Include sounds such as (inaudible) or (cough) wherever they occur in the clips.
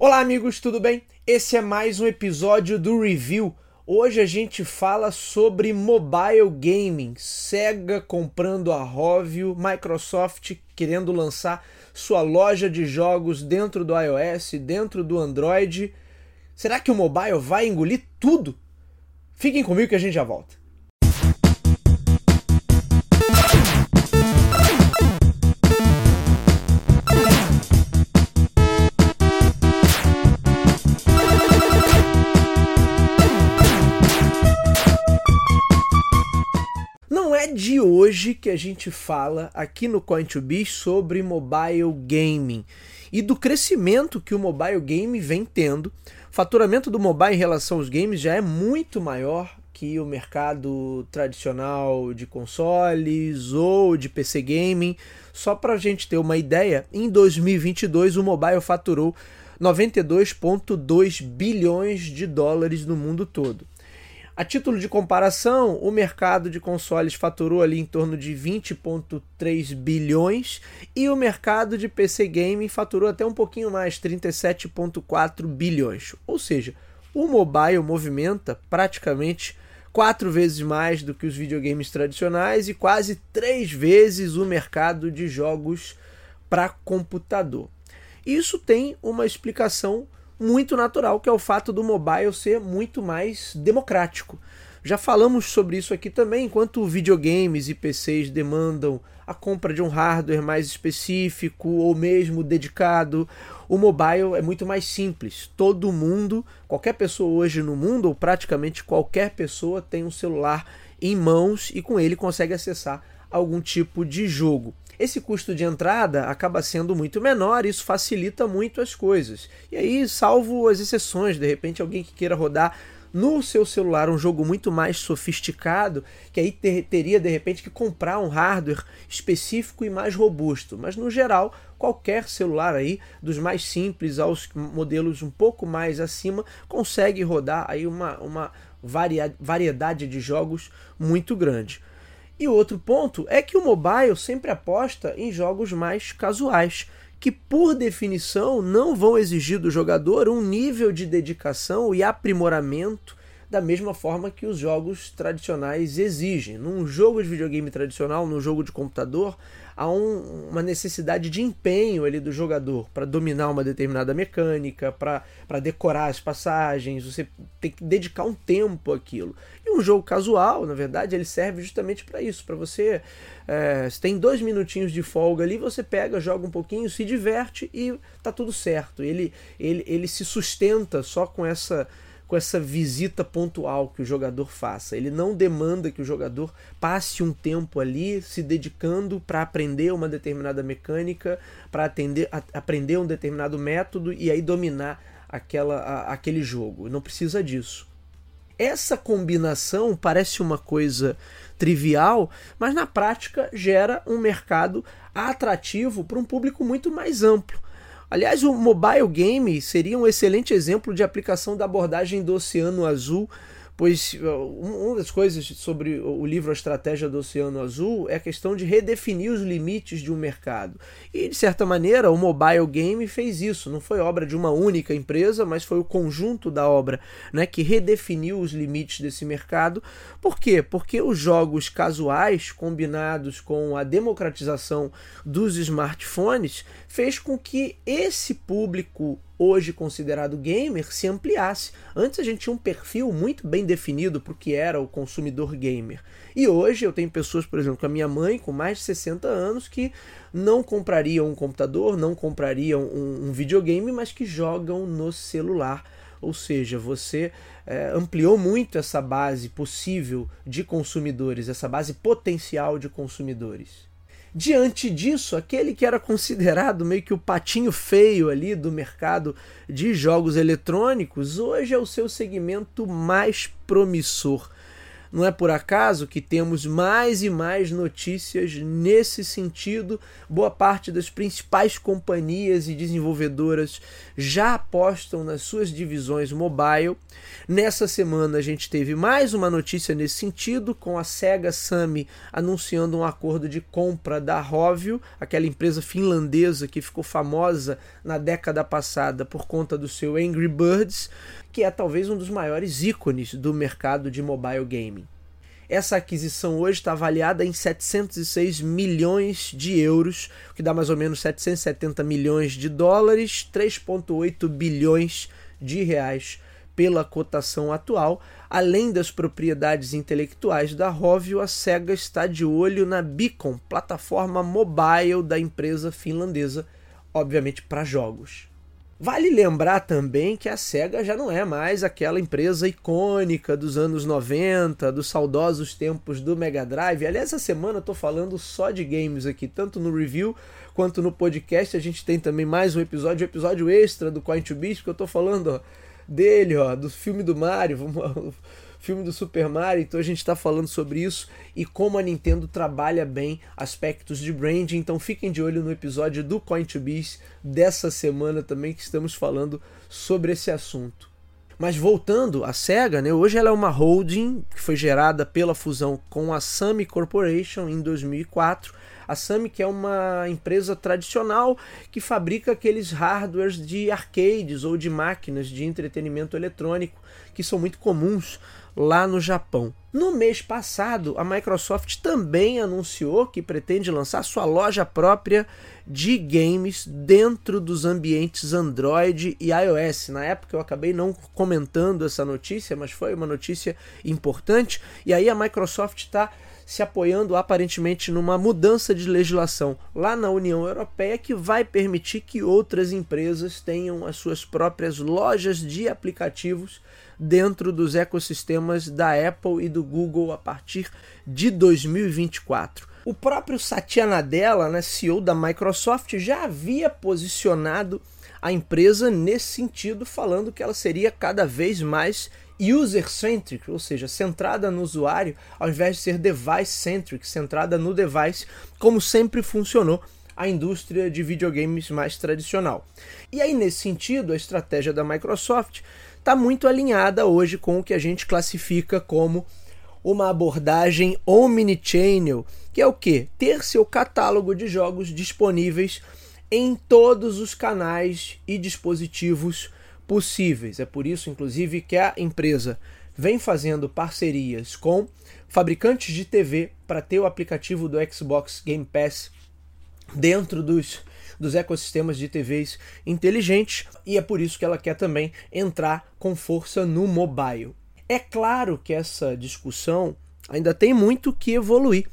Olá, amigos, tudo bem? Esse é mais um episódio do Review. Hoje a gente fala sobre mobile gaming, Sega comprando a Rovio, Microsoft querendo lançar sua loja de jogos dentro do iOS, dentro do Android. Será que o mobile vai engolir tudo? Fiquem comigo que a gente já volta. Hoje que a gente fala aqui no Coin2Be sobre mobile gaming e do crescimento que o mobile game vem tendo. O faturamento do mobile em relação aos games já é muito maior que o mercado tradicional de consoles ou de PC gaming. Só para a gente ter uma ideia, em 2022 o mobile faturou 92,2 bilhões de dólares no mundo todo. A título de comparação, o mercado de consoles faturou ali em torno de 20,3 bilhões e o mercado de PC gaming faturou até um pouquinho mais, 37,4 bilhões. Ou seja, o mobile movimenta praticamente quatro vezes mais do que os videogames tradicionais e quase três vezes o mercado de jogos para computador. Isso tem uma explicação muito natural, que é o fato do mobile ser muito mais democrático. Já falamos sobre isso aqui também, enquanto videogames e PCs demandam a compra de um hardware mais específico ou mesmo dedicado, o mobile é muito mais simples. Todo mundo, qualquer pessoa hoje no mundo, ou praticamente qualquer pessoa, tem um celular em mãos e com ele consegue acessar algum tipo de jogo. Esse custo de entrada acaba sendo muito menor, isso facilita muito as coisas. E aí, salvo as exceções, de repente alguém que queira rodar no seu celular um jogo muito mais sofisticado, que aí ter, teria de repente que comprar um hardware específico e mais robusto. Mas no geral, qualquer celular aí, dos mais simples aos modelos um pouco mais acima, consegue rodar aí uma, uma variedade de jogos muito grande. E outro ponto é que o mobile sempre aposta em jogos mais casuais, que por definição não vão exigir do jogador um nível de dedicação e aprimoramento da mesma forma que os jogos tradicionais exigem. Num jogo de videogame tradicional, num jogo de computador, há um, uma necessidade de empenho ali do jogador para dominar uma determinada mecânica, para decorar as passagens, você tem que dedicar um tempo àquilo. E um jogo casual, na verdade, ele serve justamente para isso, para você, é, se tem dois minutinhos de folga ali, você pega, joga um pouquinho, se diverte e tá tudo certo. Ele, ele, ele se sustenta só com essa com essa visita pontual que o jogador faça. Ele não demanda que o jogador passe um tempo ali se dedicando para aprender uma determinada mecânica, para aprender um determinado método e aí dominar aquela, a, aquele jogo. Não precisa disso. Essa combinação parece uma coisa trivial, mas na prática gera um mercado atrativo para um público muito mais amplo. Aliás, o mobile game seria um excelente exemplo de aplicação da abordagem do Oceano Azul pois uma das coisas sobre o livro A Estratégia do Oceano Azul é a questão de redefinir os limites de um mercado. E, de certa maneira, o mobile game fez isso. Não foi obra de uma única empresa, mas foi o conjunto da obra né, que redefiniu os limites desse mercado. Por quê? Porque os jogos casuais, combinados com a democratização dos smartphones, fez com que esse público hoje considerado gamer se ampliasse. Antes a gente tinha um perfil muito bem definido para o que era o consumidor gamer. E hoje eu tenho pessoas, por exemplo, com a minha mãe, com mais de 60 anos, que não comprariam um computador, não comprariam um, um videogame, mas que jogam no celular. Ou seja, você é, ampliou muito essa base possível de consumidores, essa base potencial de consumidores. Diante disso, aquele que era considerado meio que o patinho feio ali do mercado de jogos eletrônicos, hoje é o seu segmento mais promissor. Não é por acaso que temos mais e mais notícias nesse sentido. Boa parte das principais companhias e desenvolvedoras já apostam nas suas divisões mobile. Nessa semana a gente teve mais uma notícia nesse sentido, com a Sega Sammy anunciando um acordo de compra da Rovio, aquela empresa finlandesa que ficou famosa na década passada por conta do seu Angry Birds que é talvez um dos maiores ícones do mercado de mobile gaming. Essa aquisição hoje está avaliada em 706 milhões de euros, o que dá mais ou menos 770 milhões de dólares, 3,8 bilhões de reais pela cotação atual. Além das propriedades intelectuais da Rovio, a Sega está de olho na Beacon, plataforma mobile da empresa finlandesa, obviamente para jogos. Vale lembrar também que a SEGA já não é mais aquela empresa icônica dos anos 90, dos saudosos tempos do Mega Drive. Aliás, essa semana eu estou falando só de games aqui, tanto no review quanto no podcast. A gente tem também mais um episódio, um episódio extra do Coin to Beast, que eu estou falando ó, dele, ó, do filme do Mario. Filme do Super Mario, então a gente está falando sobre isso e como a Nintendo trabalha bem aspectos de branding. Então fiquem de olho no episódio do Coin to Beast dessa semana também que estamos falando sobre esse assunto. Mas voltando à SEGA, né, hoje ela é uma holding que foi gerada pela fusão com a Sami Corporation em 2004. A Sami que é uma empresa tradicional que fabrica aqueles hardwares de arcades ou de máquinas de entretenimento eletrônico que são muito comuns lá no Japão. No mês passado, a Microsoft também anunciou que pretende lançar sua loja própria de games dentro dos ambientes Android e iOS. Na época eu acabei não comentando essa notícia, mas foi uma notícia importante. E aí a Microsoft está se apoiando aparentemente numa mudança de legislação lá na União Europeia que vai permitir que outras empresas tenham as suas próprias lojas de aplicativos dentro dos ecossistemas da Apple e do Google a partir de 2024. O próprio Satya Nadella, né, CEO da Microsoft, já havia posicionado a empresa nesse sentido, falando que ela seria cada vez mais user-centric, ou seja, centrada no usuário, ao invés de ser device-centric, centrada no device, como sempre funcionou a indústria de videogames mais tradicional. E aí, nesse sentido, a estratégia da Microsoft está muito alinhada hoje com o que a gente classifica como uma abordagem omnichannel, que é o que? Ter seu catálogo de jogos disponíveis em todos os canais e dispositivos possíveis. É por isso, inclusive, que a empresa vem fazendo parcerias com fabricantes de TV para ter o aplicativo do Xbox Game Pass dentro dos dos ecossistemas de TVs inteligentes e é por isso que ela quer também entrar com força no mobile. É claro que essa discussão ainda tem muito que evoluir,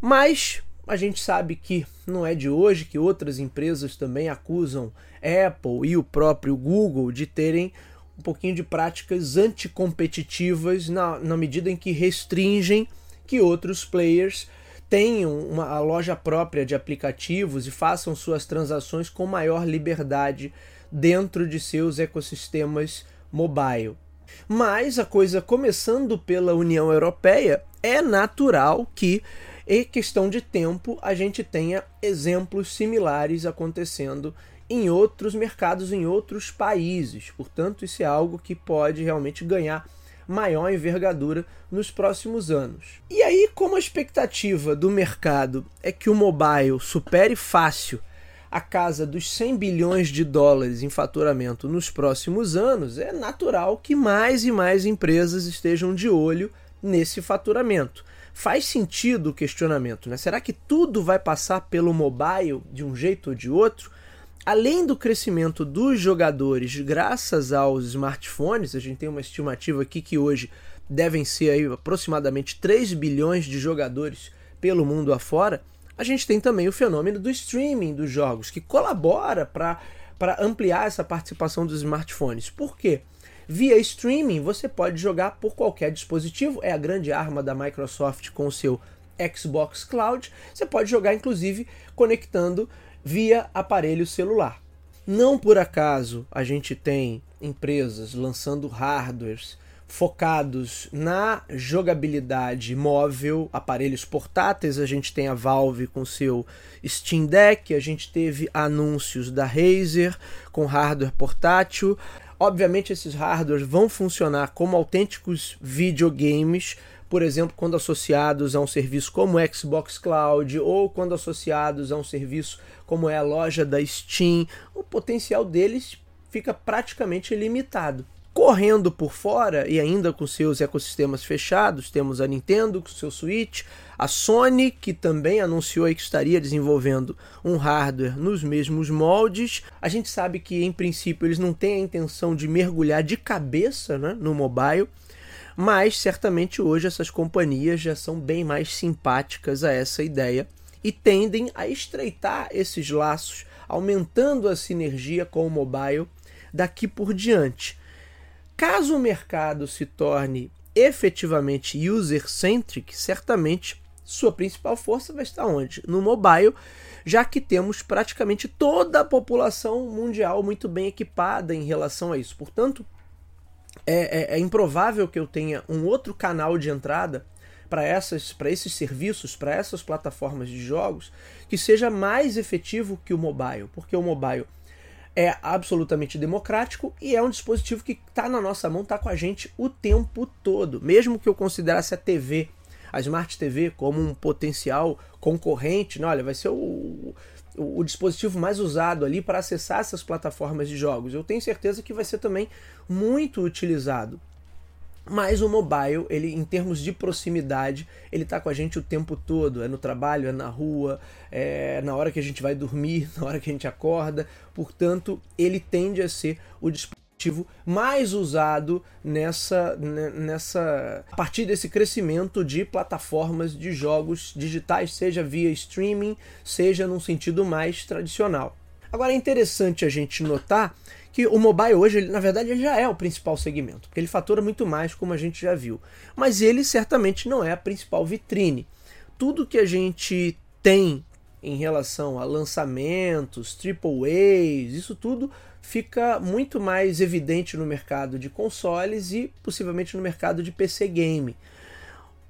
mas a gente sabe que não é de hoje que outras empresas também acusam Apple e o próprio Google de terem um pouquinho de práticas anticompetitivas na, na medida em que restringem que outros players tenham uma loja própria de aplicativos e façam suas transações com maior liberdade dentro de seus ecossistemas mobile. Mas a coisa começando pela União Europeia, é natural que, em questão de tempo, a gente tenha exemplos similares acontecendo em outros mercados, em outros países. Portanto, isso é algo que pode realmente ganhar maior envergadura nos próximos anos. E aí, como a expectativa do mercado é que o mobile supere fácil a casa dos 100 bilhões de dólares em faturamento nos próximos anos, é natural que mais e mais empresas estejam de olho nesse faturamento. Faz sentido o questionamento, né? Será que tudo vai passar pelo mobile de um jeito ou de outro? Além do crescimento dos jogadores graças aos smartphones, a gente tem uma estimativa aqui que hoje devem ser aí aproximadamente 3 bilhões de jogadores pelo mundo afora, a gente tem também o fenômeno do streaming dos jogos, que colabora para ampliar essa participação dos smartphones. Por quê? Via streaming você pode jogar por qualquer dispositivo, é a grande arma da Microsoft com o seu Xbox Cloud. Você pode jogar inclusive conectando via aparelho celular. Não por acaso a gente tem empresas lançando hardwares focados na jogabilidade móvel, aparelhos portáteis. A gente tem a Valve com seu Steam Deck, a gente teve anúncios da Razer com hardware portátil. Obviamente, esses hardwares vão funcionar como autênticos videogames, por exemplo, quando associados a um serviço como Xbox Cloud ou quando associados a um serviço como é a loja da Steam, o potencial deles fica praticamente ilimitado. Correndo por fora e ainda com seus ecossistemas fechados, temos a Nintendo com seu Switch, a Sony, que também anunciou que estaria desenvolvendo um hardware nos mesmos moldes. A gente sabe que, em princípio, eles não têm a intenção de mergulhar de cabeça né, no mobile, mas certamente hoje essas companhias já são bem mais simpáticas a essa ideia e tendem a estreitar esses laços, aumentando a sinergia com o mobile daqui por diante. Caso o mercado se torne efetivamente user-centric, certamente sua principal força vai estar onde? No mobile, já que temos praticamente toda a população mundial muito bem equipada em relação a isso. Portanto, é, é, é improvável que eu tenha um outro canal de entrada para para esses serviços, para essas plataformas de jogos, que seja mais efetivo que o mobile, porque o mobile é absolutamente democrático e é um dispositivo que está na nossa mão, está com a gente o tempo todo. Mesmo que eu considerasse a TV, a Smart TV, como um potencial concorrente, né? olha, vai ser o, o, dispositivo mais usado ali para acessar essas plataformas de jogos. Eu tenho certeza que vai ser também muito utilizado. Mas o mobile, ele em termos de proximidade, ele está com a gente o tempo todo. É no trabalho, é na rua, é na hora que a gente vai dormir, (laughs) na hora que a gente acorda. Portanto, ele tende a ser o dispositivo mais usado nessa, nessa a partir desse crescimento de plataformas de jogos digitais, seja via streaming, seja num sentido mais tradicional. Agora é interessante a gente notar que o mobile hoje, ele, na verdade, ele já é o principal segmento, porque ele fatura muito mais, como a gente já viu. Mas ele certamente não é a principal vitrine. Tudo que a gente tem em relação a lançamentos, triple A's, isso tudo fica muito mais evidente no mercado de consoles e possivelmente no mercado de PC game.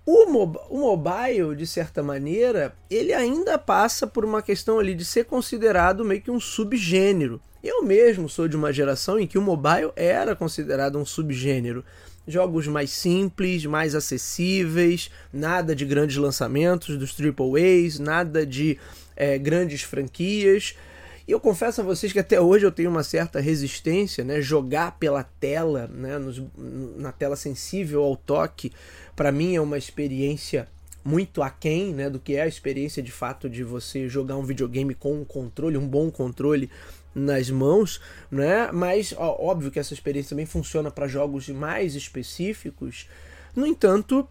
O, mob o mobile, de certa maneira, ele ainda passa por uma questão ali de ser considerado meio que um subgênero. Eu mesmo sou de uma geração em que o mobile era considerado um subgênero. Jogos mais simples, mais acessíveis, nada de grandes lançamentos dos AAAs, nada de é, grandes franquias. E eu confesso a vocês que até hoje eu tenho uma certa resistência, né? Jogar pela tela, né? Nos, na tela sensível ao toque, para mim é uma experiência muito aquém né, do que é a experiência de fato de você jogar um videogame com um controle, um bom controle nas mãos, né? Mas ó, óbvio que essa experiência também funciona para jogos mais específicos. No entanto,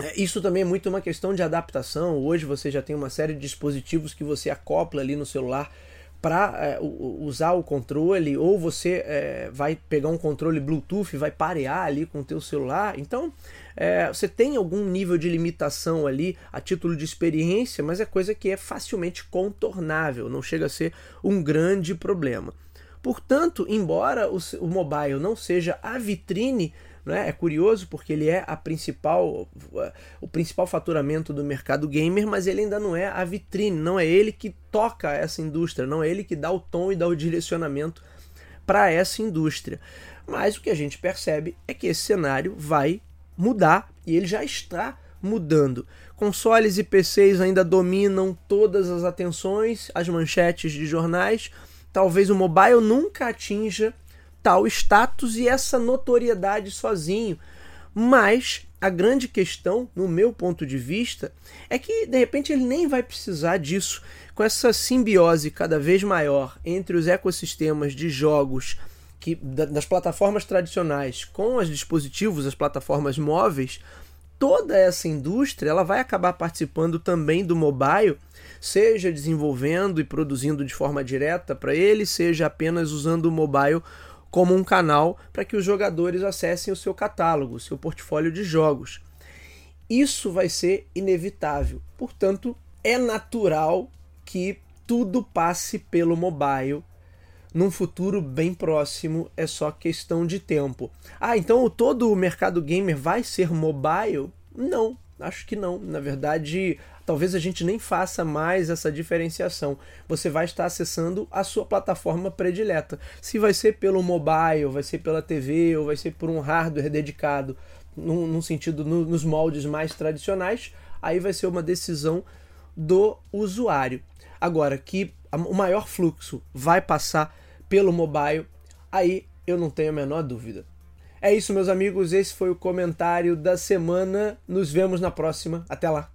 é, isso também é muito uma questão de adaptação. Hoje você já tem uma série de dispositivos que você acopla ali no celular para é, usar o controle, ou você é, vai pegar um controle Bluetooth e vai parear ali com o teu celular. Então, é, você tem algum nível de limitação ali a título de experiência, mas é coisa que é facilmente contornável, não chega a ser um grande problema. Portanto, embora o, o mobile não seja a vitrine né? É curioso porque ele é a principal, o principal faturamento do mercado gamer, mas ele ainda não é a vitrine, não é ele que toca essa indústria, não é ele que dá o tom e dá o direcionamento para essa indústria. Mas o que a gente percebe é que esse cenário vai mudar e ele já está mudando. Consoles e PCs ainda dominam todas as atenções, as manchetes de jornais. Talvez o mobile nunca atinja tal status e essa notoriedade sozinho. Mas a grande questão, no meu ponto de vista, é que de repente ele nem vai precisar disso. Com essa simbiose cada vez maior entre os ecossistemas de jogos que, das plataformas tradicionais com os dispositivos, as plataformas móveis, toda essa indústria ela vai acabar participando também do mobile, seja desenvolvendo e produzindo de forma direta para ele, seja apenas usando o mobile como um canal para que os jogadores acessem o seu catálogo, o seu portfólio de jogos. Isso vai ser inevitável. Portanto, é natural que tudo passe pelo mobile num futuro bem próximo, é só questão de tempo. Ah, então todo o mercado gamer vai ser mobile? Não, acho que não. Na verdade, talvez a gente nem faça mais essa diferenciação. Você vai estar acessando a sua plataforma predileta. Se vai ser pelo mobile, vai ser pela TV ou vai ser por um hardware dedicado, num, num sentido no, nos moldes mais tradicionais, aí vai ser uma decisão do usuário. Agora, que o maior fluxo vai passar pelo mobile, aí eu não tenho a menor dúvida. É isso, meus amigos. Esse foi o comentário da semana. Nos vemos na próxima. Até lá.